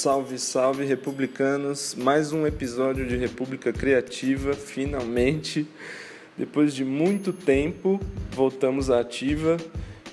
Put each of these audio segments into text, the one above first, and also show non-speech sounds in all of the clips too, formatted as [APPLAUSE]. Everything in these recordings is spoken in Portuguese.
Salve, salve, republicanos! Mais um episódio de República Criativa, finalmente. Depois de muito tempo, voltamos à ativa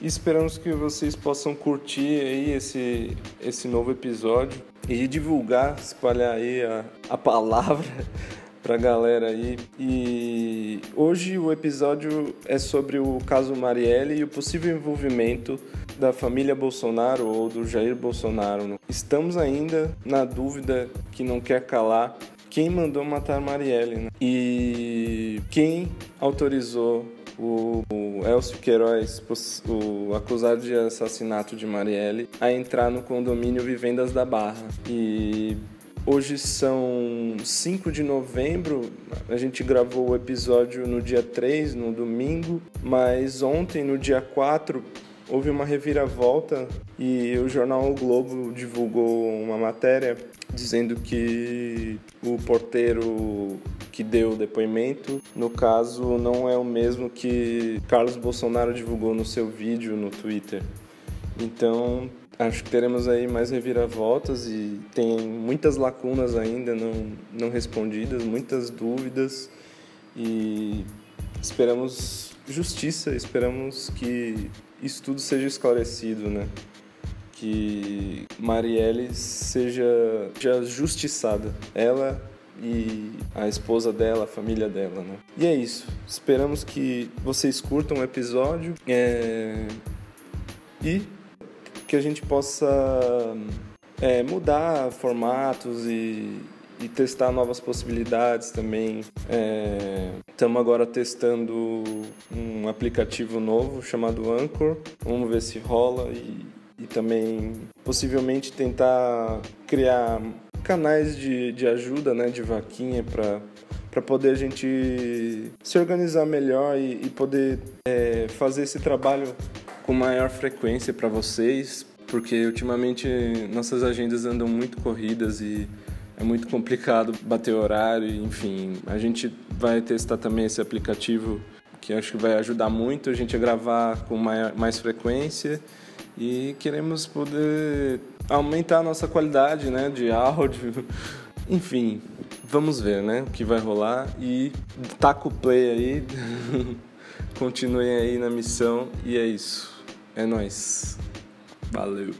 e esperamos que vocês possam curtir aí esse, esse novo episódio e divulgar, espalhar aí a, a palavra [LAUGHS] pra galera aí. E hoje o episódio é sobre o caso Marielle e o possível envolvimento da família Bolsonaro ou do Jair Bolsonaro. Estamos ainda na dúvida que não quer calar quem mandou matar Marielle né? e quem autorizou o, o Elcio Queiroz, o acusado de assassinato de Marielle, a entrar no condomínio Vivendas da Barra. E Hoje são 5 de novembro, a gente gravou o episódio no dia 3, no domingo, mas ontem, no dia 4, houve uma reviravolta e o jornal o Globo divulgou uma matéria dizendo que o porteiro que deu o depoimento, no caso, não é o mesmo que Carlos Bolsonaro divulgou no seu vídeo no Twitter. Então, acho que teremos aí mais reviravoltas e tem muitas lacunas ainda não, não respondidas, muitas dúvidas e esperamos justiça, esperamos que isso tudo seja esclarecido, né? Que Marielle seja, seja justiçada, ela e a esposa dela, a família dela, né? E é isso. Esperamos que vocês curtam o episódio é... e que a gente possa é, mudar formatos e, e testar novas possibilidades também. Estamos é, agora testando um aplicativo novo chamado Anchor. Vamos ver se rola e, e também possivelmente tentar criar canais de, de ajuda, né, de vaquinha para para poder a gente se organizar melhor e, e poder é, fazer esse trabalho com maior frequência para vocês, porque ultimamente nossas agendas andam muito corridas e é muito complicado bater horário, enfim. A gente vai testar também esse aplicativo que acho que vai ajudar muito a gente a gravar com mais frequência e queremos poder aumentar a nossa qualidade né, de áudio. [LAUGHS] Enfim, vamos ver né, o que vai rolar e taca o play aí, [LAUGHS] continuem aí na missão e é isso. É nóis. Valeu.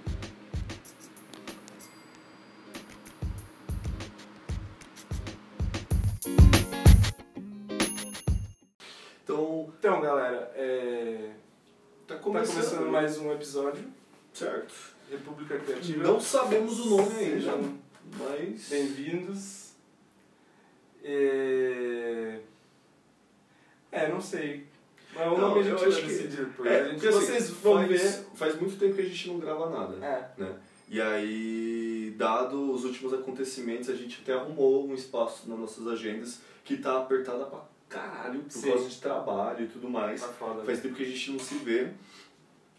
Sabemos o nome ainda, Sejam mas. Bem-vindos. É... é, não sei. Mas o nome a gente vai decidir. Porque, é, porque assim, vocês vão faz, ver. Faz muito tempo que a gente não grava nada. É. Né? E aí, dado os últimos acontecimentos, a gente até arrumou um espaço nas nossas agendas que tá apertada pra caralho por Sim. causa de trabalho e tudo mais. Tá foda, Faz tempo que a gente não se vê.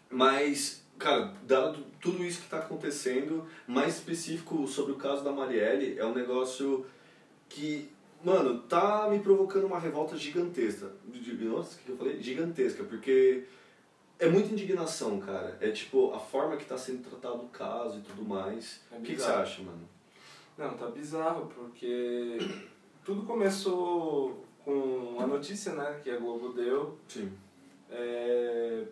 Mas, cara, dado tudo isso que tá acontecendo, mais específico sobre o caso da Marielle, é um negócio que Mano, tá me provocando uma revolta gigantesca. Nossa, o que eu falei? Gigantesca, porque é muita indignação, cara. É tipo, a forma que tá sendo tratado o caso e tudo mais. É o que, que, você acha, mano? Não, tá bizarro, porque tudo começou com a notícia, né, que a Globo deu. Sim. É...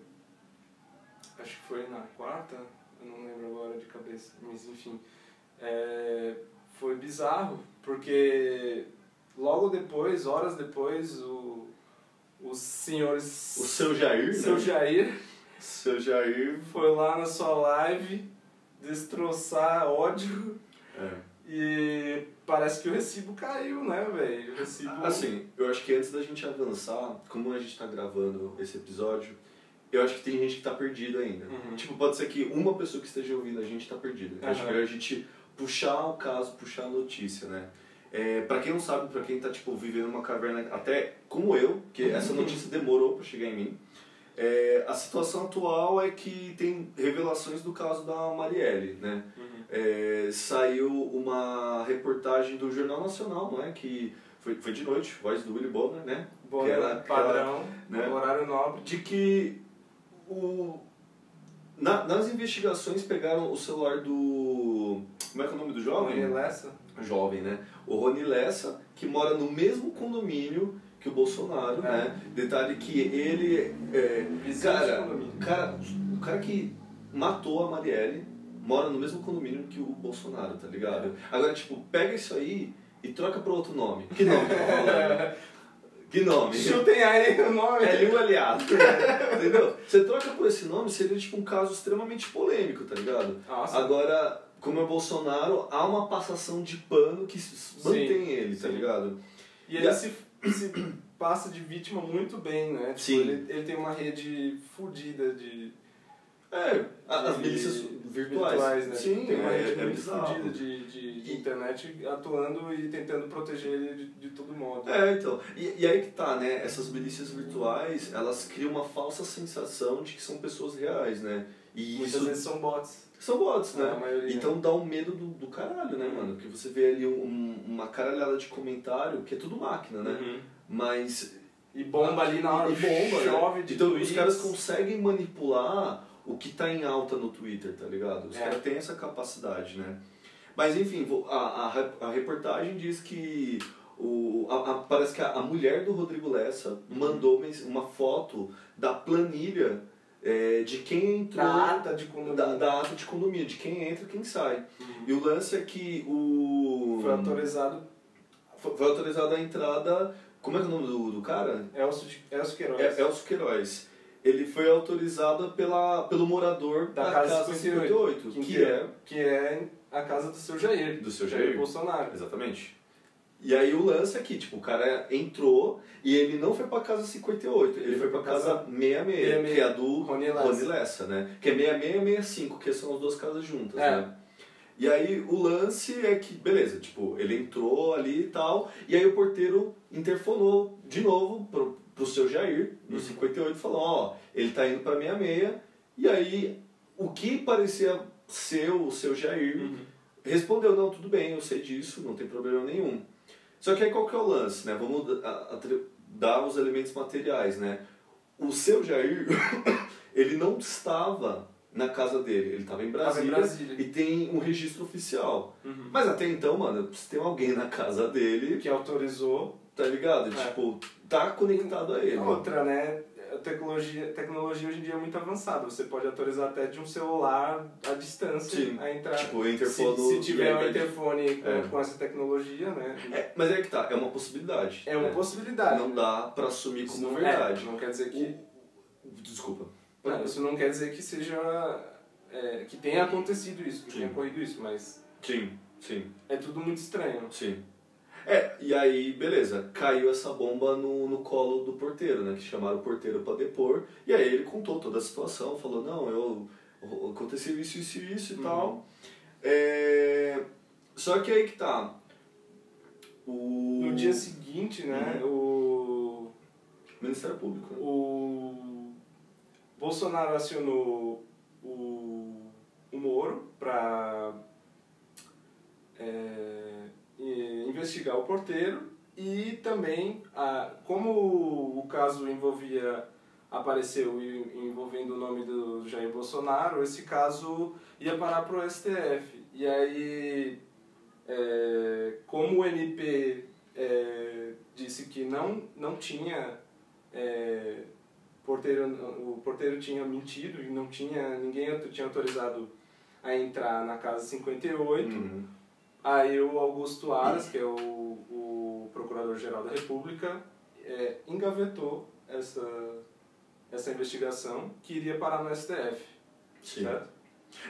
Acho que foi na quarta, eu não lembro agora de cabeça, mas enfim. É... Foi bizarro, porque logo depois, horas depois, o, os senhores. O seu Jair, seu né? Jair. Seu Jair. Foi lá na sua live destroçar ódio. É. E parece que o recibo caiu, né, velho? Recibo. Assim, eu acho que antes da gente avançar, como a gente tá gravando esse episódio, eu acho que tem gente que tá perdida ainda. Uhum. Tipo, pode ser que uma pessoa que esteja ouvindo a gente tá perdida. Uhum. acho que é a gente puxar o caso, puxar a notícia, né? É, para quem não sabe, para quem tá tipo vivendo uma caverna, até como eu, que essa notícia demorou para chegar em mim. É, a situação atual é que tem revelações do caso da Marielle, né? Uhum. É, saiu uma reportagem do Jornal Nacional, não é? Que foi, foi de noite, voz do Willy Bonner, né? Bonner, que era, padrão, né? horário nobre. De que o na- nas investigações pegaram o celular do. Como é que é o nome do jovem? Rony Lessa? Jovem, né? O Rony Lessa, que mora no mesmo condomínio que o Bolsonaro, É. né? Detalhe que ele. É, cara, cara, o cara que matou a Marielle mora no mesmo condomínio que o Bolsonaro, tá ligado? Agora, tipo, pega isso aí e troca pra outro nome. Que nome que eu tô falando? [LAUGHS] Que nome? Chutem aí o nome. É um aliado. [LAUGHS] Entendeu? Você troca por esse nome, seria tipo um caso extremamente polêmico, tá ligado? Nossa. Agora, como é Bolsonaro, há uma passação de pano que mantém ele, tá sim. ligado? E ele E a- se, se passa de vítima muito bem, né? Tipo, Sim. Ele, ele tem uma rede fodida de. É, as milícias virtuais. né? Sim, tem uma é, rede é muito fodida de, de, de E- internet atuando e tentando proteger ele de, de todo modo. É, então. E, e aí que tá, né? Essas milícias virtuais, elas criam uma falsa sensação de que são pessoas reais, né? E Muitas isso vezes são bots. são bots, né? né? Então dá um medo do, do caralho, né, mano? Porque você vê ali um- uma caralhada de comentário, que é tudo máquina, né? Uhum. Mas E bomba ali na hora. E bomba, chove né? de Então tweets. os caras conseguem manipular o que tá em alta no Twitter, tá ligado? Os É. caras têm essa capacidade, né? Mas enfim, a, a, a reportagem diz que o, a- a- parece que a, a mulher do Rodrigo Lessa mandou mens- uma foto da planilha é, de quem entrou Da ata de condomínio. da, da ata de condomínio, de quem entra e quem sai. Uhum. E o lance é que o. Foi autorizado foi- foi autorizada a entrada. Como é que é o nome do, do cara? Elcio, Elcio Queiroz. É, Elcio Queiroz. Ele foi autorizado pela, pelo morador Da da, Casa Casa 58, 58, que, que é que é a casa do seu Jair. do seu Jair Jair. Bolsonaro. Exatamente. E aí o lance é que, tipo, o cara entrou e ele não foi pra casa 58, ele, foi pra casa 66, 66, que é a do Rony Lessa. Rony Lessa, né? Que é 66 e 65, que são as duas casas juntas, É. né? E aí o lance é que, beleza, tipo, ele entrou ali e tal, e aí o porteiro interfonou de novo pro, pro seu Jair, no Uhum. 58, e falou, ó, ele tá indo pra 66, e aí o que parecia ser o seu Jair Uhum. respondeu, não, tudo bem, eu sei disso, não tem problema nenhum. Só que aí qual que é o lance, né? Vamos dar os elementos materiais, né? O seu Jair, [COUGHS] ele não estava na casa dele, ele estava em em Brasília. e tem um registro oficial. Uhum. Mas até então, mano, se tem alguém na casa dele, Que autorizou. tá ligado? É. Tipo, tá conectado a ele. Outra, né? A tecnologia, tecnologia hoje em dia é muito avançada. Você pode autorizar até de um celular à distância Sim. a entrar. Tipo, o se, interfone... se tiver e um interfone com, É. com essa tecnologia, né? É, mas é que tá, é uma possibilidade. É uma né? possibilidade. Não dá pra assumir Isso como não- verdade. é, não quer dizer que. Desculpa. Não, isso não quer dizer que seja. é, que tenha acontecido isso, que Sim. tenha ocorrido isso, mas Sim, sim. é tudo muito estranho. Sim. É, e aí, beleza, caiu essa bomba no, no colo do porteiro, né? Que chamaram o porteiro pra depor. E aí ele contou toda a situação, falou, não, eu. Aconteceu isso, isso e isso e Uhum. tal. É, só que aí que tá. O. No dia seguinte, né, o, Ministério Público. né? o Bolsonaro acionou o, o Moro para investigar o porteiro e também, a, como o caso envolvia, apareceu envolvendo o nome do Jair Bolsonaro, esse caso ia parar para o STF. E aí, é, como o MP é, disse que não, não tinha é, porteiro, o porteiro tinha mentido e não tinha ninguém tinha autorizado a entrar na casa 58. Uhum. Aí o Augusto Aras, que é o, o Procurador-Geral da República, é, engavetou essa, essa investigação que iria parar no STF, Sim. certo?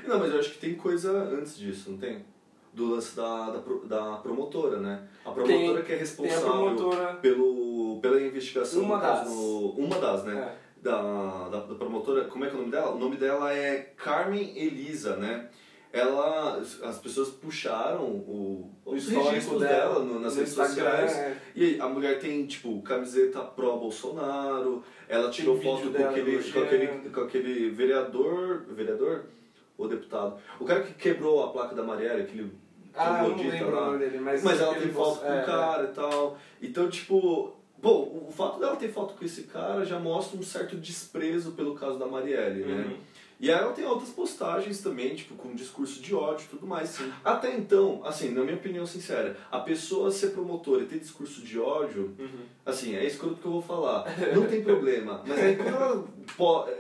Não, mas eu acho que tem coisa antes disso, não tem? Do lance da, da, da promotora, né? A promotora que é Tem responsável promotora... pelo, pela investigação Uma caso das. Uma das, né? É, Da, da, da promotora, como é que é o nome dela? O nome dela é Carmen Elisa, né? Ela, as pessoas puxaram o, o histórico dela, no- nas no redes sociais. é. E a mulher tem, tipo, camiseta pró-Bolsonaro, ela tirou vídeo foto com aquele, com, aquele, com aquele vereador, vereador ou deputado? O cara que quebrou a placa da Marielle, aquele Ah, eu não lembro o lá. nome dele, mas... Mas ela tem foto com o é, cara e tal. Então, tipo, Bom, o fato dela ter foto com esse cara já mostra um certo desprezo pelo caso da Marielle, né? E aí ela tem outras postagens também, tipo, com discurso de ódio e tudo mais. Sim. Até então, assim, na minha opinião sincera, a pessoa ser promotora e ter discurso de ódio, Uhum. assim, é escroto que eu vou falar. [LAUGHS] Não tem problema. Mas aí quando ela,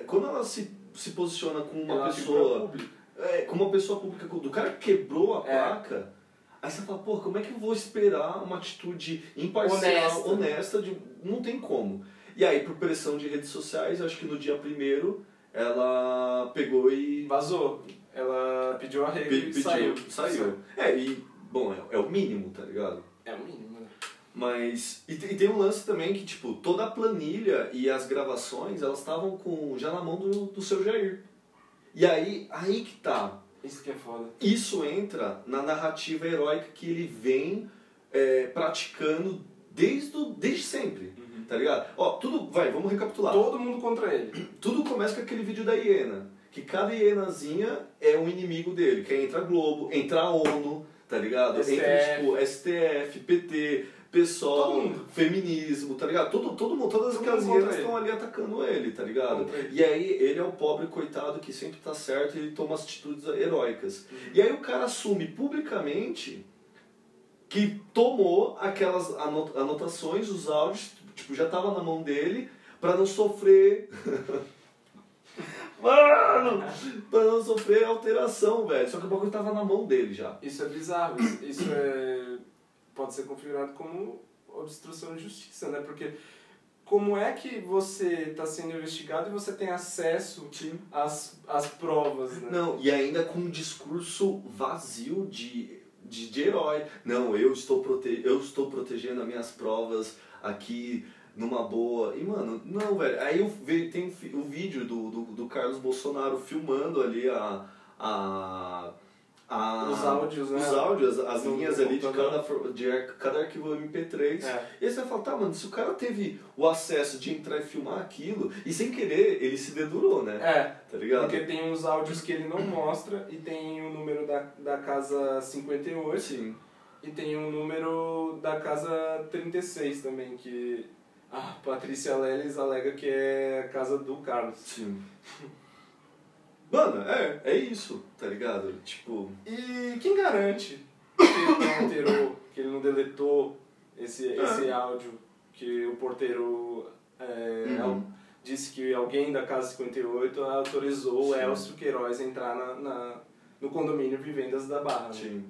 quando ela se, se posiciona com uma Ela pessoa. pública. É, com uma pessoa pública, do cara que quebrou a É. placa, aí você fala, pô, como é que eu vou esperar uma atitude imparcial, Honesta. honesta, de, não tem como. E aí, por pressão de redes sociais, acho que no dia primeiro, ela pegou e Vazou. Ela pediu arrego pe- e pediu, saiu. saiu. É, e, bom, é, é o mínimo, tá ligado? É o mínimo, né? Mas, e, te- e tem um lance também que, tipo, toda a planilha e as gravações, elas estavam com já na mão do, do seu Jair. E aí, aí que tá. Isso que é foda. Isso entra na narrativa heróica que ele vem é, praticando desde, desde sempre, tá ligado? Ó, tudo, vai, vamos recapitular. Todo mundo contra ele. [CLEARS THROAT] Tudo começa com aquele vídeo da hiena, que cada hienazinha é um inimigo dele, que aí entra a Globo, entra a ONU, tá ligado? STF. Entra, tipo, STF, PT, mundo. feminismo, tá ligado? Todo, todo mundo, todas Todo aquelas hienas estão ali atacando ele, tá ligado? Ele. E aí ele é o pobre coitado que sempre tá certo e ele toma atitudes heróicas. Uhum. E aí o cara assume publicamente que tomou aquelas ano- anotações, os áudios, tipo, já tava na mão dele pra não sofrer. [LAUGHS] Mano! Pra não sofrer alteração, velho. Só que o bagulho tava na mão dele já. Isso é bizarro. Isso, isso é, pode ser configurado como obstrução de justiça, né? Porque como é que você está sendo investigado e você tem acesso às, às provas, né? Não, e ainda com um discurso vazio de, de, de herói. Não, eu estou, prote eu estou protegendo as minhas provas aqui numa boa. E, mano, não, velho. Aí eu ve, tem o, vídeo do, do, do Carlos Bolsonaro filmando ali a. a a- Os áudios, né? Os áudios, as Do- linhas do ali de cada, de cada arquivo MP3. É. E aí você vai falar, tá, mano, se o cara teve o acesso de entrar e filmar aquilo, e sem querer, ele se dedurou, né? É, Tá ligado? porque tem uns áudios que ele não mostra e tem o número da, da casa 58 Sim. E tem o número da casa 36 também, que a Patrícia Leles alega que é a casa do Carlos. Sim. Mano, é, é isso, tá ligado? Tipo, E quem garante que ele não alterou, que ele não deletou esse, É. esse áudio que o porteiro é, Uhum. disse que alguém da Casa 58 autorizou o Sim. Elcio Queiroz a entrar na, na- no condomínio Vivendas da Barra. né?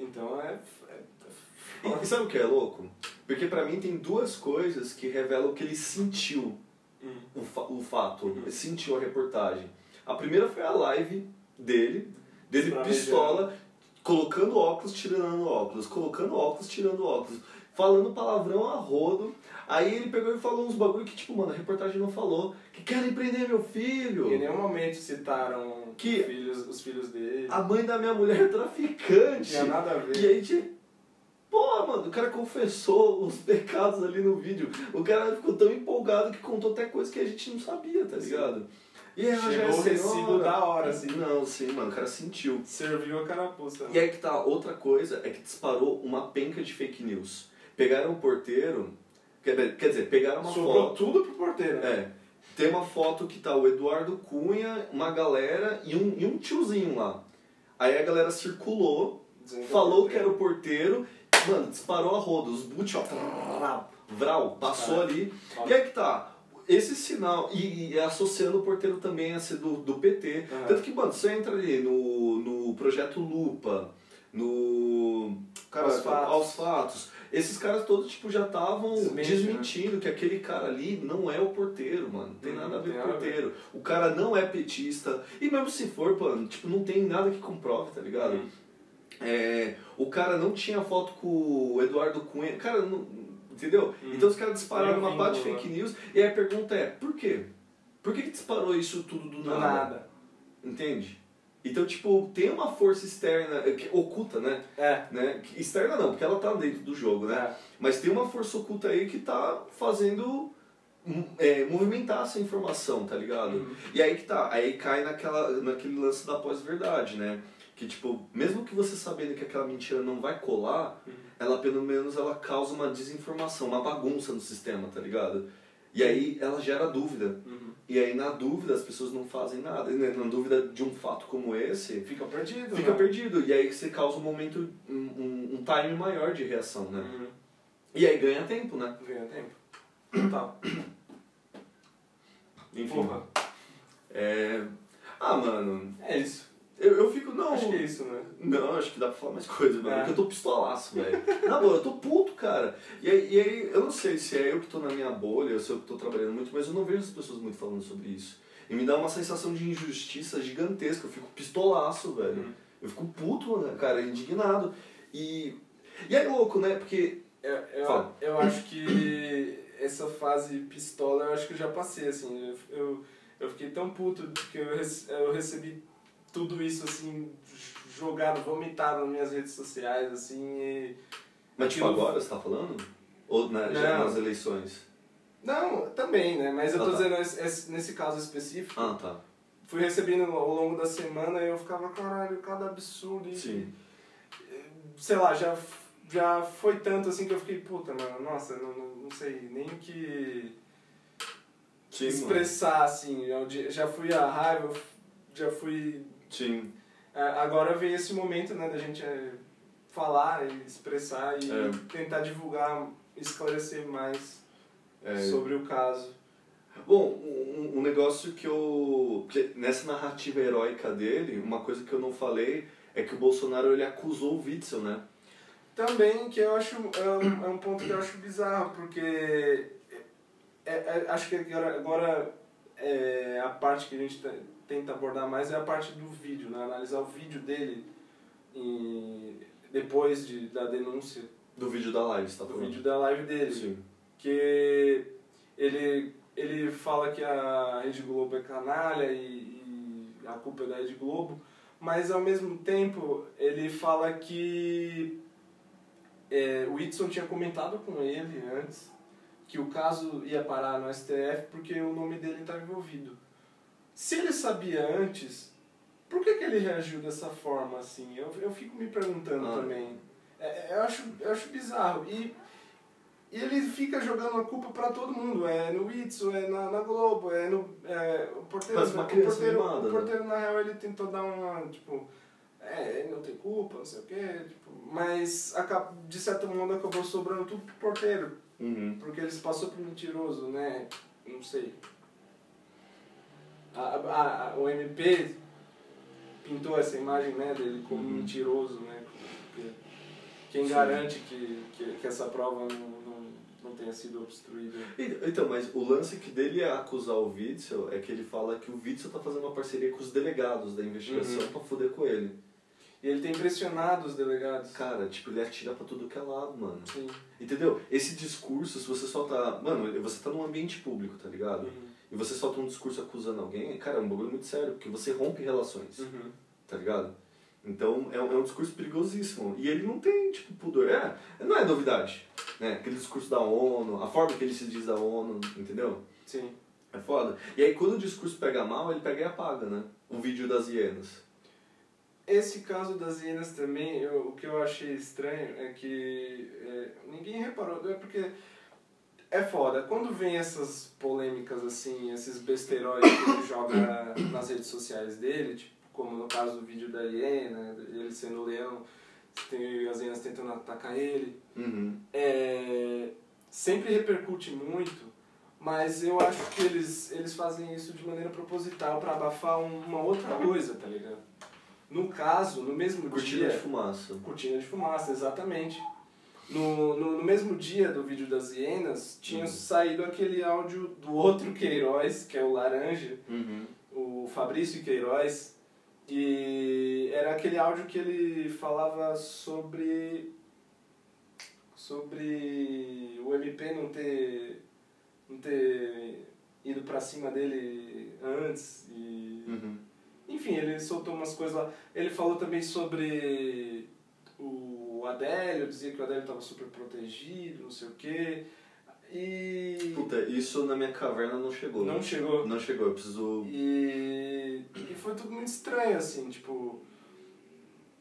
Então é, é- E, sabe o que é louco? Porque pra mim tem duas coisas que revelam que ele sentiu Hum. o, fa o fato, Uhum. ele sentiu a reportagem. A primeira foi a live dele, dele pistola, colocando óculos, tirando óculos, colocando óculos, tirando óculos, falando palavrão a rodo. Aí ele pegou e falou uns bagulho que, tipo, mano, a reportagem não falou, que querem prender meu filho. Em nenhum momento citaram Que- os, filhos, os filhos dele. A mãe da minha mulher é Não traficante. tinha nada a ver. E aí, tipo, pô, mano, o cara confessou os pecados ali no vídeo. O cara ficou tão empolgado que contou até coisa que a gente não sabia, tá ligado? E já Chegou é o recibo da hora, assim. Não, sim, mano, o cara sentiu. Serviu a carapuça. E aí que tá, outra coisa é que disparou uma penca de fake news. Pegaram o porteiro, quer, quer dizer, pegaram uma Sobrou foto. tudo pro porteiro. né? É. Tem uma foto que tá o Eduardo Cunha, uma galera e um, e um tiozinho lá. Aí a galera circulou, Dizendo falou é que era o porteiro, mano, disparou a roda, os boot, ó, vral, passou ali. E aí que tá, esse sinal, e, e associando o porteiro também a ser do, do PT. Aham. Tanto que, mano, você entra ali no, no projeto Lupa, no. Cara, Aos Fatos. aos fatos. Esses caras todos, tipo, já estavam Desmente, né? desmentindo que aquele cara ali não é o porteiro, mano. Não tem Hum, nada a ver com o ver. porteiro. O cara não é petista. E mesmo se for, mano, tipo, não tem nada que comprove, tá ligado? Hum. É, o cara não tinha foto com o Eduardo Cunha. Cara, não, entendeu? Hum. Então os caras dispararam um uma parte de fake news. E aí a pergunta é, por quê? Por que, que disparou isso tudo do Do nada? nada. Entende? Então, tipo, tem uma força externa, eh, que- oculta, né? É. né? Externa não, porque ela tá dentro do jogo, né? É. Mas tem uma força oculta aí que tá fazendo hum, é, movimentar essa informação, tá ligado? Uhum. E aí que tá, aí cai naquela, naquele lance da pós-verdade, né? Que tipo, mesmo que você sabendo que aquela mentira não vai colar, Uhum. ela pelo menos ela causa uma desinformação, uma bagunça no sistema, tá ligado? E aí ela gera dúvida. Uhum. E aí na dúvida as pessoas não fazem nada. E na dúvida de um fato como esse, Fica perdido. fica né? perdido. E aí você causa um momento, um, um, time maior de reação, né? Uhum. E aí ganha tempo, né? Ganha tempo. [COUGHS] Total. Enfim. Porra. É... Ah, mano, É isso. Eu, eu fico, não... Acho que é isso, né? Não, acho que dá pra falar mais coisa, mano. É. Porque eu tô pistolaço, velho. Na boa, eu tô puto, cara. E aí, e aí, eu não sei se é eu que tô na minha bolha, ou se eu que tô trabalhando muito, mas eu não vejo as pessoas muito falando sobre isso. E me dá uma sensação de injustiça gigantesca. Eu fico pistolaço, velho. Uhum. Eu fico puto, cara, indignado. E, e é louco, né? Porque. Eu, eu, Fala. eu acho que essa fase pistola eu acho que eu já passei, assim. Eu, eu, eu fiquei tão puto que eu, eu recebi tudo isso, assim, jogado, vomitado nas minhas redes sociais, assim, e... Mas tipo, agora você tá falando? Ou na, já nas eleições? Não, também, né? Mas eu Ah, tô tá. dizendo, esse- esse- nesse caso específico, Ah, tá. fui recebendo ao longo da semana e eu ficava, caralho, cada absurdo e... Sim. sei lá, já, já foi tanto assim que eu fiquei, puta, mano, nossa, não, não, sei nem o que Sim, mano. expressar, assim, eu de- já fui a raiva, já fui... Sim. é, Agora vem esse momento, né, da gente é, falar e expressar e É. tentar divulgar, esclarecer mais É, sobre o caso. Bom, um, um negócio que eu. nessa narrativa heróica dele, uma coisa que eu não falei é que o Bolsonaro ele acusou o Witzel, né? Também que eu acho é um, é um ponto que eu acho bizarro, porque é, é- acho que agora, agora é, a parte que a gente te- tenta abordar mais é a parte do vídeo, né? analisar o vídeo dele e depois de, da denúncia, Do vídeo da live, você tá do falando? vídeo da live dele. Sim. Que ele, ele fala que a Rede Globo é canalha e, e a culpa é da Rede Globo, mas ao mesmo tempo ele fala que é, o Whitson tinha comentado com ele antes que o caso ia parar no STF porque o nome dele estava envolvido. Se ele sabia antes, por que, que ele reagiu dessa forma assim? Eu, eu fico me perguntando Ah. também. É, é, eu, acho, eu acho bizarro. E, e ele fica jogando a culpa pra todo mundo. É no Whitson, é na, na Globo, é no. É, o porteiro, uma o porteiro, mimada, o né? porteiro, na real, ele tentou dar uma. Tipo, é, ele não tem culpa, não sei o quê. Tipo, mas de certo modo acabou sobrando tudo pro porteiro. Uhum. Porque ele se passou por mentiroso, né? Não sei. A, a, a- o MP pintou essa imagem né, dele como Uhum. mentiroso, né? Porque quem Sim. garante que, que, que essa prova não, não, não tenha sido obstruída? Então, mas o lance que dele é acusar o Witzel é que ele fala que o Witzel tá fazendo uma parceria com os delegados da investigação Uhum. pra foder com ele. E ele tem pressionado os delegados. Cara, tipo, ele atira pra tudo que é lado, mano. Sim. Entendeu? Esse discurso, se você solta. Mano, você tá num ambiente público, tá ligado? Uhum. E você solta um discurso acusando alguém, cara, é um bagulho muito sério, porque você rompe relações, Uhum. tá ligado? Então é um, é um discurso perigosíssimo. E ele não tem, tipo, pudor. É, não é novidade, né? Aquele discurso da ONU, a forma que ele se diz da ONU, entendeu? Sim. É foda. E aí quando o discurso pega mal, ele pega e apaga, né? O vídeo das hienas. Esse caso das hienas também, eu- o que eu achei estranho é que é, ninguém reparou, é porque é foda. Quando vem essas polêmicas assim, esses besteróis que ele joga [COUGHS] nas redes sociais dele, tipo, como no caso do vídeo da hiena, ele sendo o leão, tem as hienas tentando atacar ele, Uhum. é, sempre repercute muito, mas eu acho que eles, eles fazem isso de maneira proposital para abafar um- uma outra coisa, tá ligado? No caso, no mesmo Cortina dia... de fumaça. Cortina de fumaça, exatamente. No, no, no mesmo dia do vídeo das hienas, tinha Uhum. saído aquele áudio do outro Queiroz, que é o Laranja, Uhum. o Fabrício Queiroz, e era aquele áudio que ele falava sobre sobre o MP não ter não ter ido pra cima dele antes e Uhum. enfim, ele soltou umas coisas lá. Ele falou também sobre o Adélio, dizia que o Adélio estava super protegido, não sei o quê. E Puta, isso na minha caverna não chegou. não chegou. Não chegou, eu preciso. E, e foi tudo muito estranho, assim, tipo.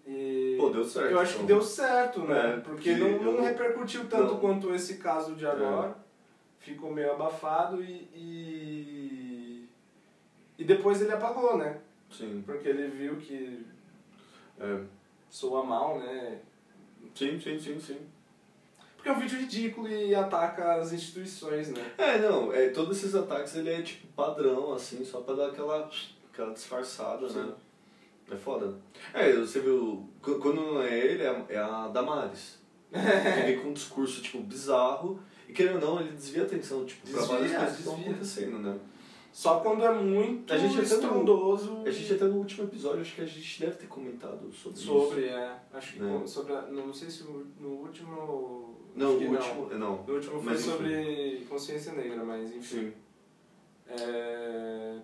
E Pô, deu certo. eu acho que então. deu certo, né? É, Porque que não, não eu- repercutiu tanto não. quanto esse caso de agora. É. Ficou meio abafado e, e. E depois ele apagou, né? Sim. Porque ele viu que É. soa mal, né? Sim, sim, sim, sim. Porque é um vídeo ridículo e ataca as instituições, né? É, não, é, todos esses ataques ele é tipo padrão, assim, só pra dar aquela, aquela disfarçada, né? É foda. É, você viu, qu- quando não é ele, é a- é a Damares. [LAUGHS] Que vem com um discurso, tipo, bizarro. E querendo ou não, ele desvia a atenção, tipo, pra Desvia, várias coisas que estão desvia. acontecendo, né? Só quando é muito A gente até não- estrondoso A gente até no último episódio, acho que a gente deve ter comentado sobre, isso. sobre, é. Acho que Né? sobre a- não sei se o- no último. Não, o último, não. No último foi Mas, enfim. sobre consciência negra, mas enfim. Sim. É...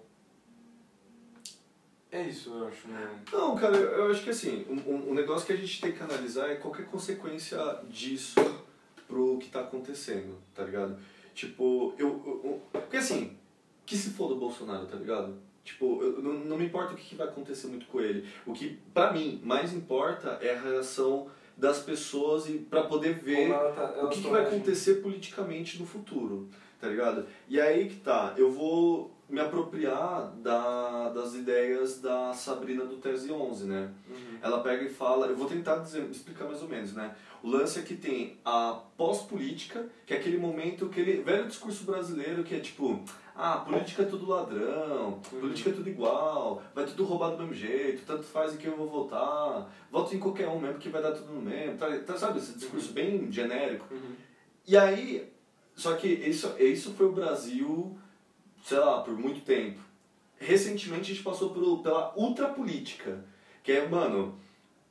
é isso, eu acho, né? Não, cara, eu acho que assim, um, um- um negócio que a gente tem que analisar é qualquer consequência disso pro que tá acontecendo, tá ligado? Tipo, eu. eu- eu- porque assim, que se for do Bolsonaro, tá ligado? Tipo, eu, não, não me importa o que, que vai acontecer muito com ele. O que, pra mim, mais importa é a reação das pessoas e para poder ver ela tá- o elas que, que vai acontecer politicamente no futuro, tá ligado? E aí que tá, eu vou me apropriar da, das ideias da Sabrina do Tese 11, né? Uhum. Ela pega e fala, eu vou tentar dizer, explicar mais ou menos, né? O lance é que tem a pós-política, que é aquele momento, aquele velho discurso brasileiro que é tipo, ah, política é tudo ladrão, Uhum. política é tudo igual, vai tudo roubar do mesmo jeito, tanto faz em quem eu vou votar, voto em qualquer um mesmo que vai dar tudo no mesmo, tá, tá, sabe? Esse discurso bem genérico. Uhum. E aí, só que isso, isso foi o Brasil, sei lá, por muito tempo. Recentemente a gente passou por, pela ultrapolítica, que é, mano,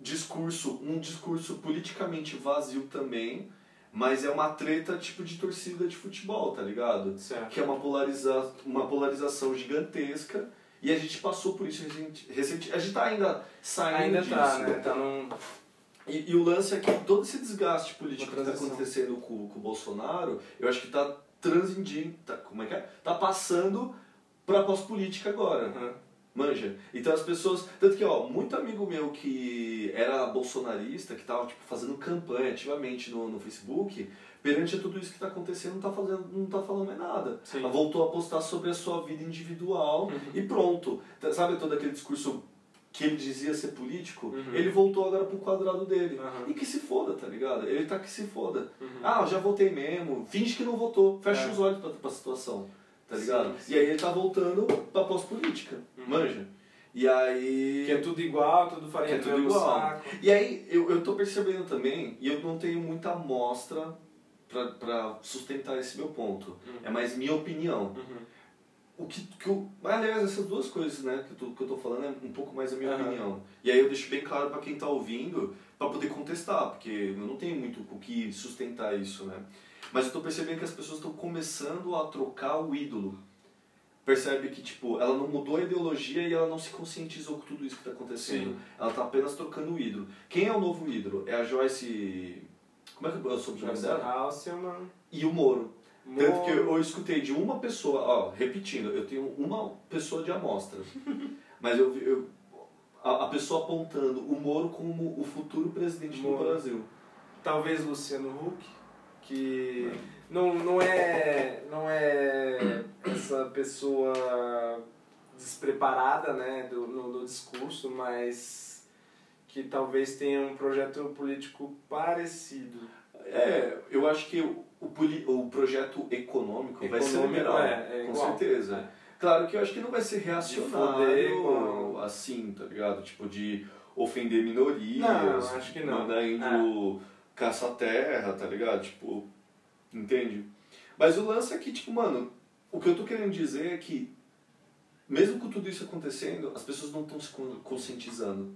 discurso, um discurso politicamente vazio também, mas é uma treta tipo de torcida de futebol, tá ligado? Certo. Que é uma, polariza uma polarização gigantesca. E a gente passou por isso recente, recente a gente tá ainda saindo Ainda disso. tá, né? Tá num. E, e o lance é que todo esse desgaste político que transição. acontecendo com, com o Bolsonaro, eu acho que está transigindo, tá, como é que é? Tá passando pra pós-política agora, Uhum. manja. Então as pessoas, tanto que ó, muito amigo meu que era bolsonarista, que tava tipo fazendo campanha ativamente no, no Facebook, perante a tudo isso que está acontecendo, não tá fazendo, não tá falando mais nada. Sim. Ela voltou a postar sobre a sua vida individual Uhum. e pronto. Tá- Sabe todo aquele discurso que ele dizia ser político? Uhum. Ele voltou agora pro quadrado dele. Uhum. E que se foda, tá ligado? Ele tá que se foda. Uhum. Ah, já votei mesmo. Finge que não votou. Fecha É. os olhos pra, pra situação. Tá ligado? Sim, sim. E aí ele tá voltando pra pós-política. Uhum. Manja. E aí. Que é tudo igual, tudo farinha Que é do tudo igual. saco. E aí eu, eu tô percebendo também, e eu não tenho muita amostra pra, pra sustentar esse meu ponto. Uhum. É mais minha opinião. Uhum. O que, que eu, aliás, essas duas coisas né, que, eu tô, que eu tô falando é um pouco mais a minha Aham. opinião. E aí eu deixo bem claro pra quem tá ouvindo, pra poder contestar, porque eu não tenho muito o que sustentar isso, né? Mas eu tô percebendo que as pessoas estão começando a trocar o ídolo. Percebe que, tipo, ela não mudou a ideologia e ela não se conscientizou com tudo isso que tá acontecendo. Sim. Ela tá apenas trocando o ídolo. Quem é o novo ídolo? É a Joyce... Como é que eu sou o nome dela? Halseman. E o Moro. Tanto que eu, escutei de uma pessoa, ó, repetindo, eu tenho uma pessoa de amostra, [LAUGHS] mas eu, vi- eu a, a pessoa apontando o Moro como o futuro presidente Moro. do Brasil. Talvez Luciano Huck, que não, não é não é essa pessoa despreparada né, do, no, no discurso, mas que talvez tenha um projeto político parecido. É, eu acho que o, poli- o projeto econômico, vai ser Econômico, liberal, é, é com certeza. É. Claro que eu acho que não vai ser com- assim, tá ligado? Tipo, de ofender minorias, Não, acho que não. mandar indo caça terra, tá ligado? Tipo, entende? Mas o lance é que, tipo, mano, o que eu tô querendo dizer é que, mesmo com tudo isso acontecendo, as pessoas não estão se con- conscientizando.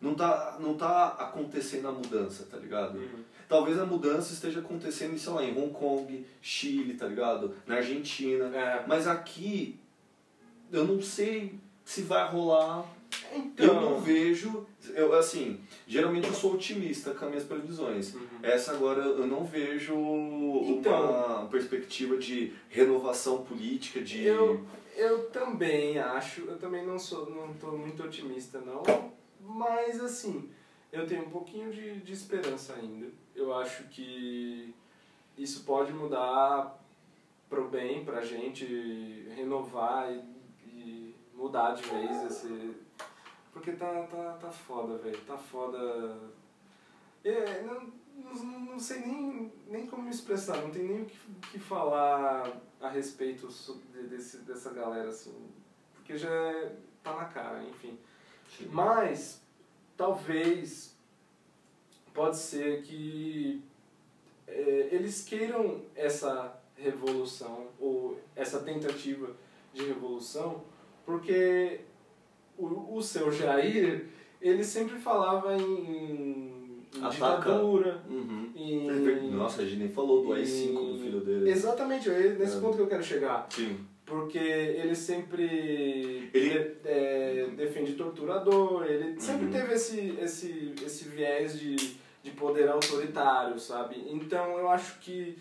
Não tá, não tá acontecendo a mudança, tá ligado? Uhum. Talvez a mudança esteja acontecendo, sei lá, em Hong Kong, Chile, tá ligado? Na Argentina. É. Mas aqui, eu não sei se vai rolar. Então, Eu não vejo. Eu, assim, geralmente eu sou otimista com as minhas previsões. Uhum. Essa agora eu não vejo Então. uma perspectiva de renovação política, de. Eu, eu também acho, eu também não sou, não tô muito otimista não, mas assim, eu tenho um pouquinho de, de esperança ainda. Eu acho que isso pode mudar pro bem, pra gente renovar e, e mudar de vez esse. Porque tá, tá, tá foda, velho. Tá foda. É, não, não, não sei nem, nem como me expressar, não tem nem o que, que falar a respeito desse, dessa galera, assim. Porque já é, tá na cara, enfim. Sim. Mas, talvez, pode ser que é, eles queiram essa revolução, ou essa tentativa de revolução, porque o, o seu Jair, ele sempre falava em em ditadura. Uhum. Em, Nossa, a gente nem falou do AI-5 do filho dele. Exatamente, é nesse é. ponto que eu quero chegar. Sim. Porque ele sempre ele... É, defende torturador, ele uhum. sempre teve esse, esse, esse viés de, de poder autoritário, sabe? Então eu acho que,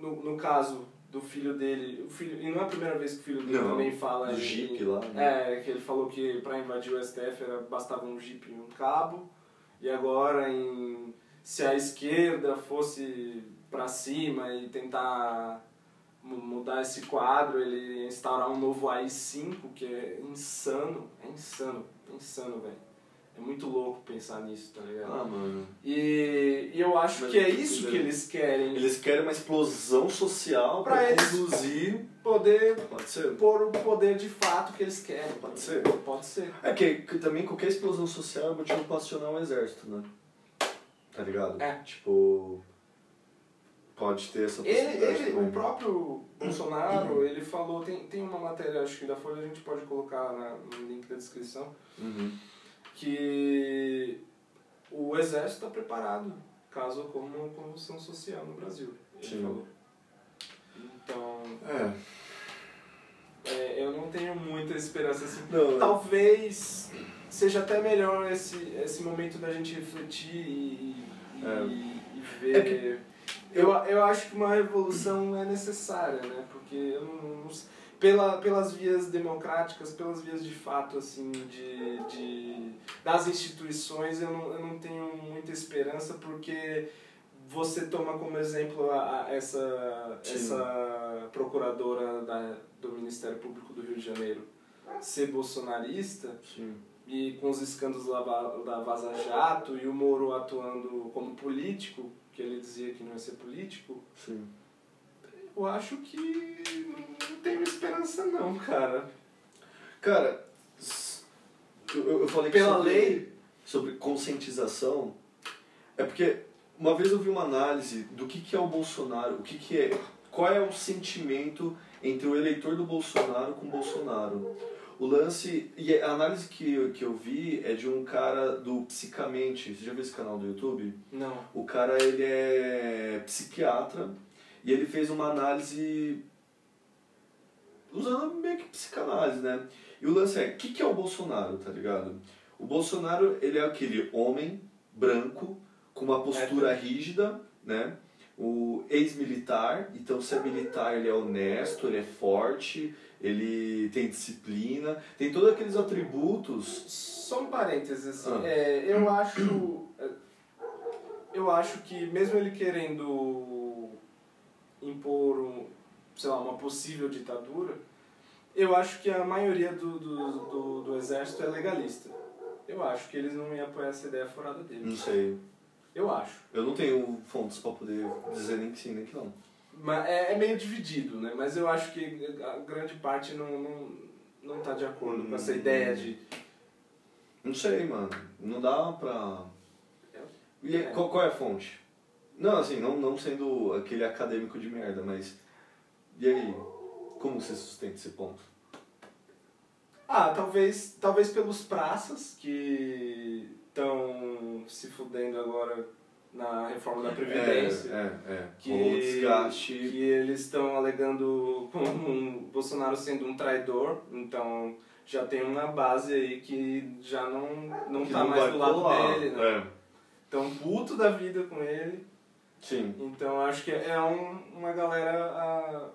no, no caso do filho dele, o filho, e não é a primeira vez que o filho dele não, também fala. Do Jeep lá. Né? É, que ele falou que para invadir o STF era, bastava um Jeep e um cabo. E agora, em, se a esquerda fosse para cima e tentar mudar esse quadro, ele instaurar um novo AI-5, que é insano, é insano, é insano, velho. É muito louco pensar nisso, tá ligado? Ah, mano. E, e eu acho Mas que é isso que eles querem. Eles querem uma explosão social pra, pra conduzir. Poder Pode ser. pôr o poder de fato que eles querem. Pode ser. Pode ser. É que, que também qualquer explosão social é motivo pra acionar um exército, né? Tá ligado? É. Tipo. Pode ter essa possibilidade. Ele, ele o próprio Bolsonaro, ele falou, tem, tem uma matéria, acho que da Folha a gente pode colocar na, no link da descrição. Uhum que o exército está preparado caso ocorra uma convulsão social no Brasil. Ele Sim. falou. Então. É. é. eu não tenho muita esperança assim. Não, Talvez seja até melhor esse, esse momento da gente refletir e, e, é. e ver. É que... eu, eu acho que uma revolução é necessária, né? Porque eu não, não pela, pelas vias democráticas, pelas vias de fato, assim, de, de, das instituições, eu não, eu não tenho muita esperança, porque você toma como exemplo a, a essa, essa procuradora da, do Ministério Público do Rio de Janeiro ser bolsonarista Sim. e com os escândalos da, da Vaza Jato e o Moro atuando como político, que ele dizia que não ia ser político. Sim eu acho que não tenho esperança não, cara. Cara, eu, eu falei Pela sobre, lei sobre conscientização, é porque uma vez eu vi uma análise do que, que é o Bolsonaro, o que, que é, qual é o sentimento entre o eleitor do Bolsonaro com o Bolsonaro. O lance, e a análise que, que eu vi é de um cara do Psicamente, você já viu esse canal do YouTube? Não. O cara, ele é psiquiatra, e ele fez uma análise usando meio que psicanálise, né? E o lance é, o que, que é o Bolsonaro, tá ligado? O Bolsonaro, ele é aquele homem branco, com uma postura é. rígida, né? O ex-militar, então se é militar ele é honesto, ele é forte, ele tem disciplina, tem todos aqueles atributos. Só um parênteses, assim, ah. é, eu acho. Eu acho que mesmo ele querendo impor um, sei lá, uma possível ditadura, eu acho que a maioria do, do, do, do, exército é legalista. Eu acho que eles não iam apoiar essa ideia furada deles. Não sei. Eu acho. Eu não tenho fontes para poder dizer nem que sim, nem que não. É, é, meio dividido, né? Mas eu acho que a grande parte não, não, não tá de acordo com essa ideia de... Não sei, mano. Não dá pra... É. E qual, qual é a fonte? Não, assim, não, não sendo aquele acadêmico de merda, mas. E aí? Como você sustenta esse ponto? Ah, talvez, talvez pelos praças que estão se fudendo agora na reforma da Previdência. É, é, é. Que, o desgaste. Que eles estão alegando como o Bolsonaro sendo um traidor, então já tem uma base aí que já não, não que tá não mais do lado colar. dele, né? É. Então, puto da vida com ele. Sim. Então acho que é um, uma galera a,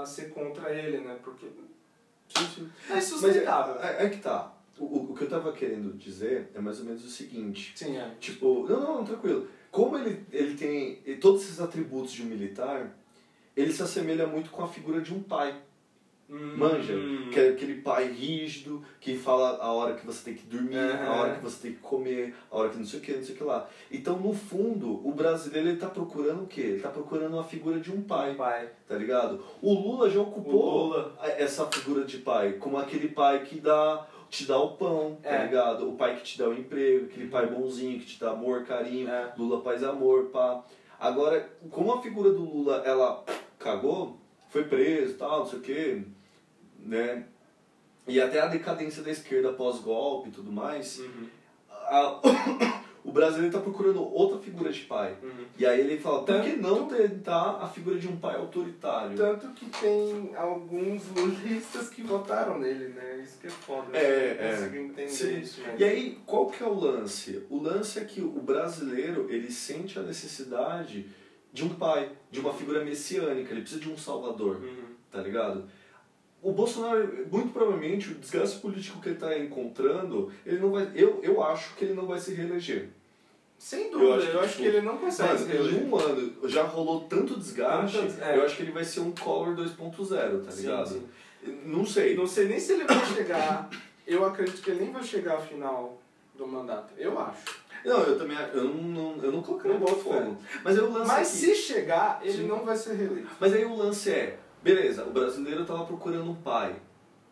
a ser contra ele, né? Porque sim, sim. é sustentável. Mas é, é, é, que tá. o, o que eu tava querendo dizer é mais ou menos o seguinte. Sim, é. Tipo, não, não, tranquilo. Como ele, ele tem todos esses atributos de um militar, ele se assemelha muito com a figura de um pai. Manja, Hum. que é aquele pai rígido, que fala a hora que você tem que dormir, a hora que você tem que comer, a hora que não sei o que, não sei o que lá. Então, no fundo, o brasileiro ele tá procurando o quê? Ele tá procurando a figura de um pai, Pai. tá ligado? O Lula já ocupou Lula. essa figura de pai, como aquele pai que dá te dá o pão, tá É. ligado? O pai que te dá o emprego, aquele pai bonzinho que te dá amor, carinho, É. Lula paz amor, pá. Agora, como a figura do Lula, ela cagou, foi preso, tal, não sei o quê, né? E até a decadência da esquerda pós-golpe e tudo mais, Uhum. a- [COUGHS] o brasileiro tá procurando outra figura de pai. Uhum. E aí ele fala, por que não tentar a figura de um pai autoritário? Tanto que tem alguns lulistas que votaram nele, né? Isso que é foda. É, não é. consigo entender Sim. isso, né? E aí, qual que é o lance? O lance é que o brasileiro, ele sente a necessidade de um pai, de uma figura messiânica, ele precisa de um salvador, Uhum. tá ligado? O Bolsonaro, muito provavelmente, o desgaste político que ele está encontrando, ele não vai, eu, eu acho que ele não vai se reeleger. Sem Eu dúvida, eu acho acho, que, que, tipo, ele não consegue Mas reeleger. em um ano já rolou tanto desgaste, Tanto- é. eu acho que ele vai ser um Collor 2.0, tá Sim, ligado? sim. Não sei. Não sei nem se ele vai chegar. Eu acredito que ele nem vai chegar ao final do mandato. Eu acho. Não, eu também eu não, não, eu não colocaria Não boto fogo. Mas o lance Mas é que- se chegar, ele Sim. não vai ser reeleito. Mas aí o lance é, beleza, o brasileiro tava procurando um pai.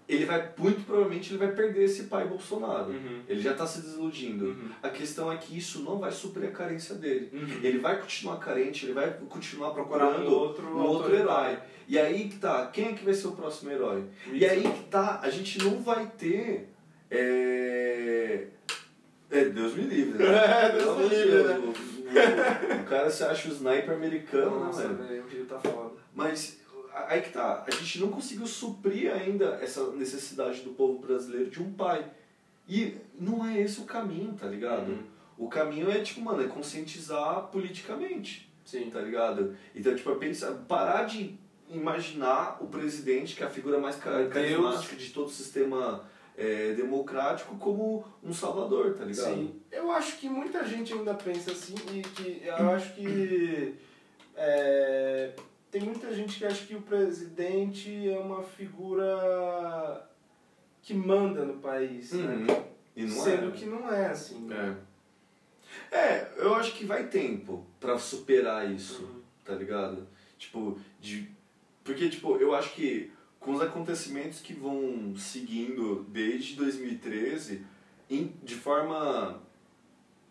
Ele vai, muito provavelmente, ele vai perder esse pai Bolsonaro. Uhum. Ele já tá se desiludindo. Uhum. A questão é que isso não vai suprir a carência dele. Uhum. Ele vai continuar carente, ele vai continuar procurando um outro, um outro herói. E aí que tá, quem é que vai ser o próximo herói? E aí que tá, a gente não vai ter. É, é Deus me livre, né? [LAUGHS] É, Deus me livre, né? O, o- o cara se acha o sniper americano, né, Nossa, velho? velho, o Rio tá foda. Mas aí que tá, a gente não conseguiu suprir ainda essa necessidade do povo brasileiro de um pai. E não é esse o caminho, tá ligado? Uhum. O caminho é, tipo, mano, é conscientizar politicamente, Sim. tá ligado? Então, tipo, é pensar, parar de imaginar o presidente, que é a figura mais ca- Deus. carismática de todo o sistema é, democrático, como um salvador, tá ligado? Sim. Eu acho que muita gente ainda pensa assim e que eu [CLEARS THROAT] acho que é, tem muita gente que acha que o presidente é uma figura que manda no país, né? Uhum. Não Sendo é. que não é assim. É. É, eu acho que vai tempo pra superar isso, Uhum. tá ligado? Tipo, de. Porque, tipo, eu acho que com os acontecimentos que vão seguindo desde 2013, em, de forma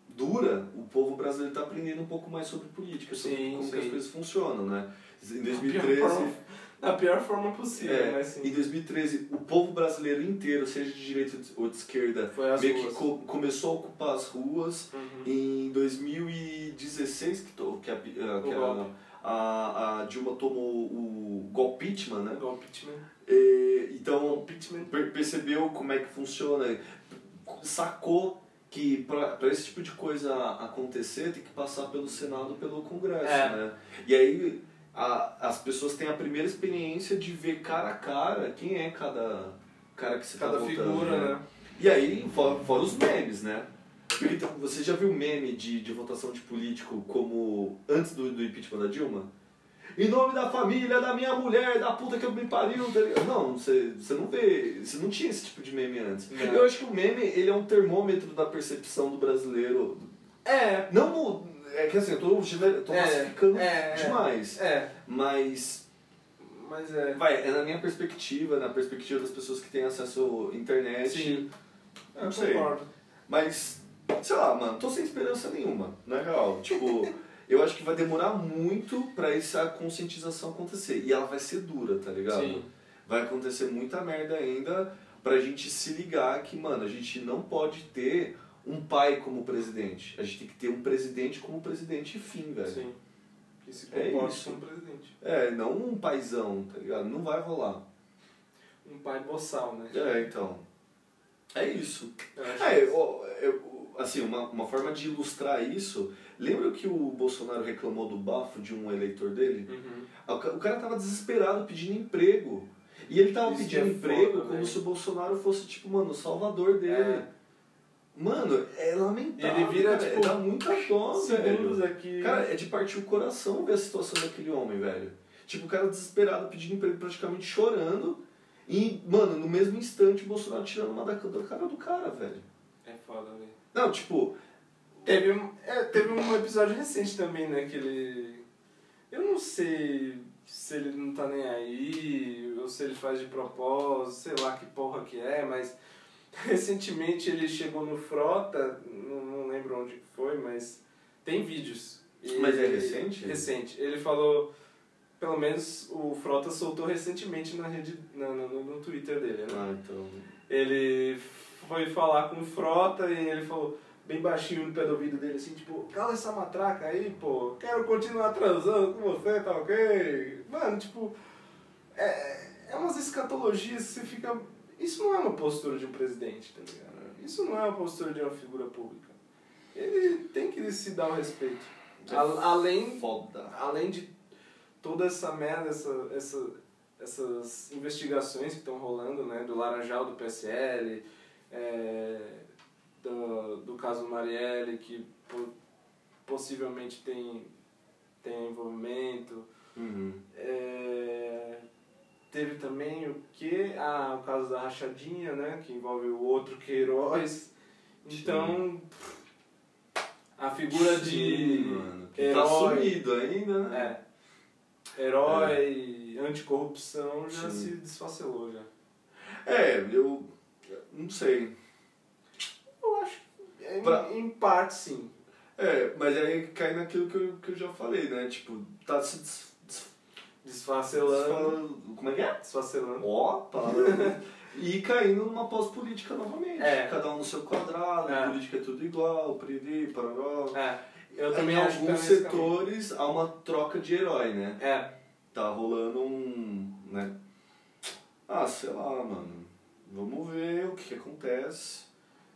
dura, o povo brasileiro tá aprendendo um pouco mais sobre política, sobre Sim, como sim. as coisas funcionam, né? Em Da pior 2013. forma- Da pior forma possível, É, mas sim. em 2013, o povo brasileiro inteiro, seja de direita ou de esquerda, meio ruas. que co- começou a ocupar as ruas. Uhum. Em 2016, que, to- que, a, que O a, a, a Dilma tomou o golpe impeachment, né? Então, per- percebeu como é que funciona, sacou que para esse tipo de coisa acontecer tem que passar pelo Senado pelo Congresso, É. né? E aí a, as pessoas têm a primeira experiência de ver cara a cara quem é cada cara que você Cada tá votando, figura, né? E aí, fora, fora os memes, né? Então, você já viu meme de, de votação de político como antes do, do impeachment da Dilma? Em nome da família, da minha mulher, da puta que eu me pariu, tá ligado? Não, você, você não vê, você não tinha esse tipo de meme antes. Não. Eu acho que o meme, ele é um termômetro da percepção do brasileiro. É. Não é que assim, eu tô, tô É, massificando é, demais. É. Mas, Mas é. vai, é na minha perspectiva, na perspectiva das pessoas que têm acesso à internet. Sim. Não Eu sei. concordo. Mas, sei lá, mano, tô sem esperança nenhuma, na real. [LAUGHS] Tipo, eu acho que vai demorar muito pra essa conscientização acontecer. E ela vai ser dura, tá ligado? Sim. Vai acontecer muita merda ainda pra gente se ligar que, mano, a gente não pode ter um pai como presidente. A gente tem que ter um presidente como presidente e fim, velho. Sim. Que se É comporte isso. como presidente. É, não um paizão, tá ligado? Não vai rolar. Um pai boçal, né? É, então. É isso. Eu É, ó, eu- assim, uma, uma forma de ilustrar isso, lembra que o Bolsonaro reclamou do bafo de um eleitor dele? Uhum. O ca- o cara tava desesperado pedindo emprego. E ele tava Isso pedindo é emprego foda, como velho. se o Bolsonaro fosse, tipo, mano, o salvador dele. É. Mano, é lamentável. Ele vira, cara, tipo, dá muita [LAUGHS] dó, velho. aqui. Cara, é de partir o coração ver a situação daquele homem, velho. Tipo, o cara desesperado pedindo emprego, praticamente chorando. E, mano, no mesmo instante o Bolsonaro tirando uma da, da cara do cara, velho. É foda, velho. Não, tipo, Teve um, é, teve um episódio recente também, né? Que ele. Eu não sei se ele não tá nem aí, ou se ele faz de propósito, sei lá que porra que é, mas [LAUGHS] recentemente ele chegou no Frota, não, não lembro onde foi, mas tem vídeos. E Mas é ele- recente? Recente. Ele falou, pelo menos o Frota soltou recentemente na rede, na, no, no Twitter dele, né? ah, então. ele foi falar com o Frota e ele falou bem baixinho no pé do ouvido dele assim, tipo, cala essa matraca aí, pô, quero continuar transando com você, tá ok? Mano, tipo, é, é umas escatologias que você fica. Isso não é uma postura de um presidente, tá ligado? Isso não é uma postura de uma figura pública. Ele tem que se dar o respeito. A- além Foda. além de toda essa merda, essa, essa, essas investigações que estão rolando, né, do Laranjal, do PSL, é, do, do caso Marielle, que po- possivelmente tem, tem envolvimento. Uhum. É, teve também o que? Ah, o caso da rachadinha, né, que envolve o outro Queiroz. Então, a figura de Sim, mano. Que tá herói. sumido ainda, né? É. Herói, anticorrupção já Sim. se desfacelou já. É, eu. Não sei. Eu acho que em, Pra- em parte sim. É, mas aí cai naquilo que eu, que eu já falei, né? Tipo, tá se Desfacelando. Como é que é? Desfacelando. Ó, palavra. e caindo numa pós-política novamente. É. Cada um no seu quadrado, É. política é tudo igual, piriri, pararó. É, eu Em também acho que tá alguns setores há uma troca de herói, né? É, Tá rolando um. né? Ah, sei lá, mano. Vamos ver o que, que acontece.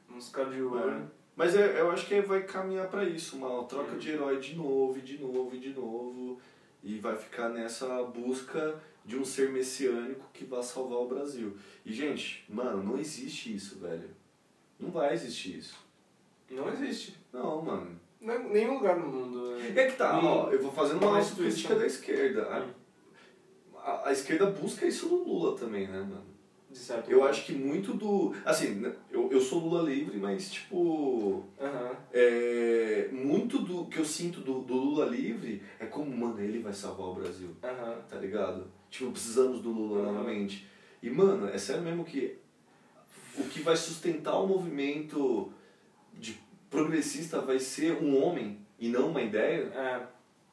vamos ficar de É. olho. Mas é, eu acho que vai caminhar pra isso, uma troca de herói de novo, de novo, de novo. E vai ficar nessa busca de um ser messiânico que vai salvar o Brasil. E, gente, mano, não existe isso, velho. Não vai existir isso. Não existe. Não, mano. Não é nenhum lugar no mundo. Né? é que tá, ó, eu vou fazendo uma autocrítica da esquerda. A-. A, a esquerda busca isso no Lula também, né, mano? De certo Eu modo. acho que muito do. Assim, né, eu, eu sou Lula livre, mas, tipo. Aham. É, muito do que eu sinto do, do Lula livre é como, mano, ele vai salvar o Brasil, Aham. tá ligado? Tipo, precisamos do Lula Uhum. novamente. E, mano, é sério mesmo que o que vai sustentar o movimento de progressista vai ser um homem e não uma ideia? É.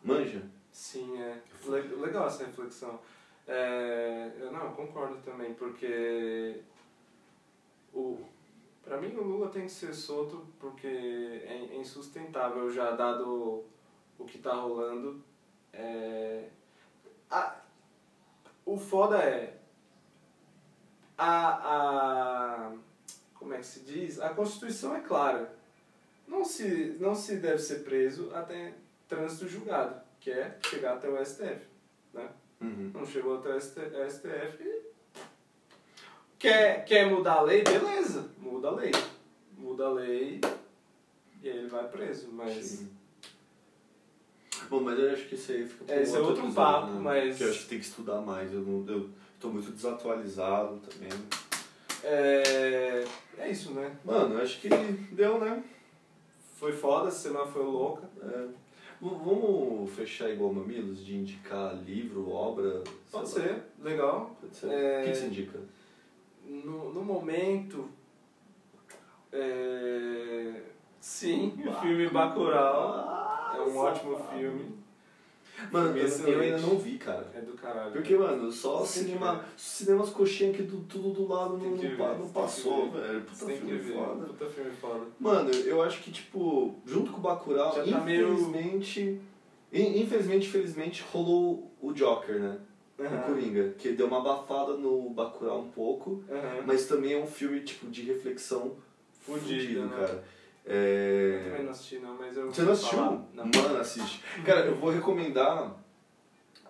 Manja? Sim, é. Le- Legal essa reflexão. É, eu não, eu concordo também, porque o, pra mim o Lula tem que ser solto porque é é insustentável já dado o que tá rolando. É, a, o foda é a, a como é que se diz? A Constituição é clara. Não se, não se deve ser preso até trânsito julgado, que é chegar até o STF. Uhum. Não chegou até o STF. Quer, quer mudar a lei? Beleza, muda a lei. Muda a lei e aí ele vai preso. Mas Sim. Bom, mas eu acho que isso aí fica É, esse é outro papo, né? mas- Que eu acho que tem que estudar mais. Eu, não, eu tô muito desatualizado também. é, é isso, né? Mano, acho que deu, né? Foi foda, a semana foi louca. É. Vamos fechar igual Mamilos, de indicar livro, obra? Pode lá. ser, legal. Pode ser. É. O que você indica? No, no momento. É... Sim, o filme Bacurau é um ótimo filme. Mano, eu, eu ainda não vi, cara. É do caralho. Porque, mano, só tem cinema, cinemas coxinha aqui do, tudo do lado não, ver, não passou, velho. Puta tem filme foda. Puta filme foda. Mano, eu acho que, tipo, junto com o Bacurau, Já tá meio- infelizmente... in- Infelizmente, infelizmente, rolou o Joker, né? O Aham. Coringa. Que deu uma abafada no Bacurau um pouco. Aham. Mas também é um filme, tipo, de reflexão Fudido, fudido, né? cara. Eu É... também não assisti não, mas eu Você não assistiu? falar. Não. Mano, assiste. Cara, eu vou recomendar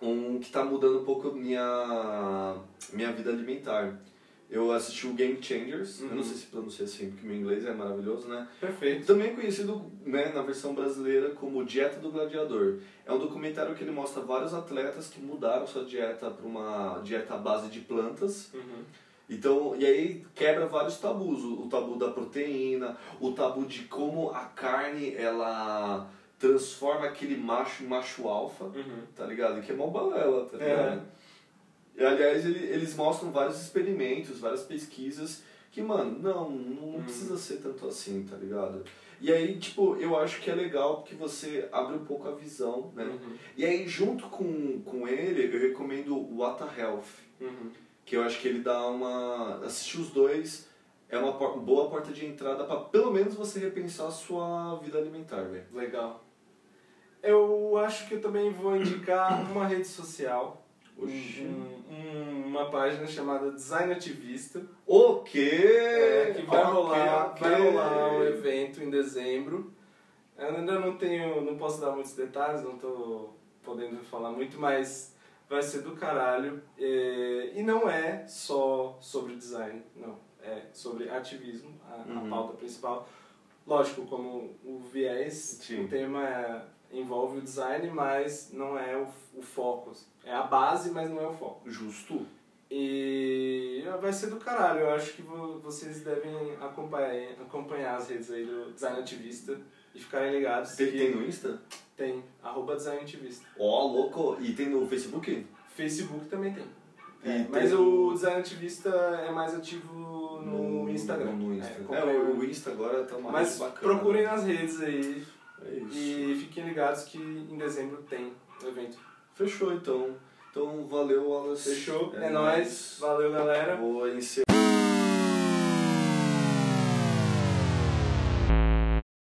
um que tá mudando um pouco minha, minha vida alimentar. Eu assisti o Game Changers, eu não Uhum. sei se pronuncia assim, porque meu inglês é maravilhoso, né? Perfeito. Também conhecido né, na versão brasileira como Dieta do Gladiador. É um documentário que ele mostra vários atletas que mudaram sua dieta para uma dieta à base de plantas. Uhum. Então, e aí quebra vários tabus, o, tabu da proteína, o tabu de como a carne ela transforma aquele macho em macho alfa, Uhum. tá ligado? Que é mó balela, tá É. ligado? E aliás, ele- eles mostram vários experimentos, várias pesquisas que, mano, não, não Hum. precisa ser tanto assim, tá ligado? E aí, tipo, eu acho que é legal porque você abre um pouco a visão, né? Uhum. E aí, junto com, com ele, eu recomendo o What the Health, Uhum. Que eu acho que ele dá uma. Assistir os dois é uma por- boa porta de entrada pra pelo menos você repensar a sua vida alimentar, velho. Legal. Eu acho que eu também vou indicar [COUGHS] uma rede social. Oxi. Um- um- uma página chamada Design Ativista. O quê? É, que vai Ok, rolar, ok. vai rolar um evento em dezembro. Eu ainda não tenho, não posso dar muitos detalhes, não tô podendo falar muito, mas vai ser do caralho. É, e não é só sobre design, não. É sobre ativismo, a, a Uhum. pauta principal. Lógico, como o viés, Sim. o tema é- envolve o design, mas não é o, o foco. É a base, mas não é o foco. Justo. E vai ser do caralho, eu acho que vo- vocês devem acompanhar, acompanhar as redes aí do Design Ativista e ficarem ligados. Que tem no Insta? Tem, arroba Design Ativista. Ó, louco. E tem no Facebook? Facebook também tem. É, tem mas o- o Design Ativista é mais ativo no, Instagram. No É, Insta. É, acompanha- o, Insta agora tá uma Mas bacana. procurem nas redes aí É isso. e fiquem ligados que em dezembro tem o evento. Fechou então. Então valeu, Wallace. Fechou? É, nóis. Valeu, galera. Vou encerrar.